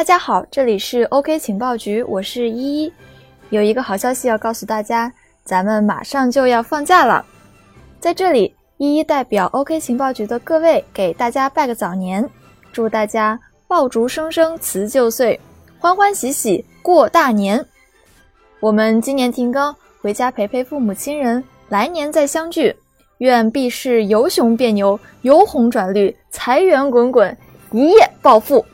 大家好，这里是 OK 情报局，我是依依。有一个好消息要告诉大家，咱们马上就要放假了。在这里，依依代表 OK 情报局的各位给大家拜个早年，祝大家爆竹声声辞旧岁，欢欢喜喜过大年。我们今年停更，回家陪陪父母亲人，来年再相聚。愿必是由熊变牛，由红转绿，财源滚滚，一夜暴富。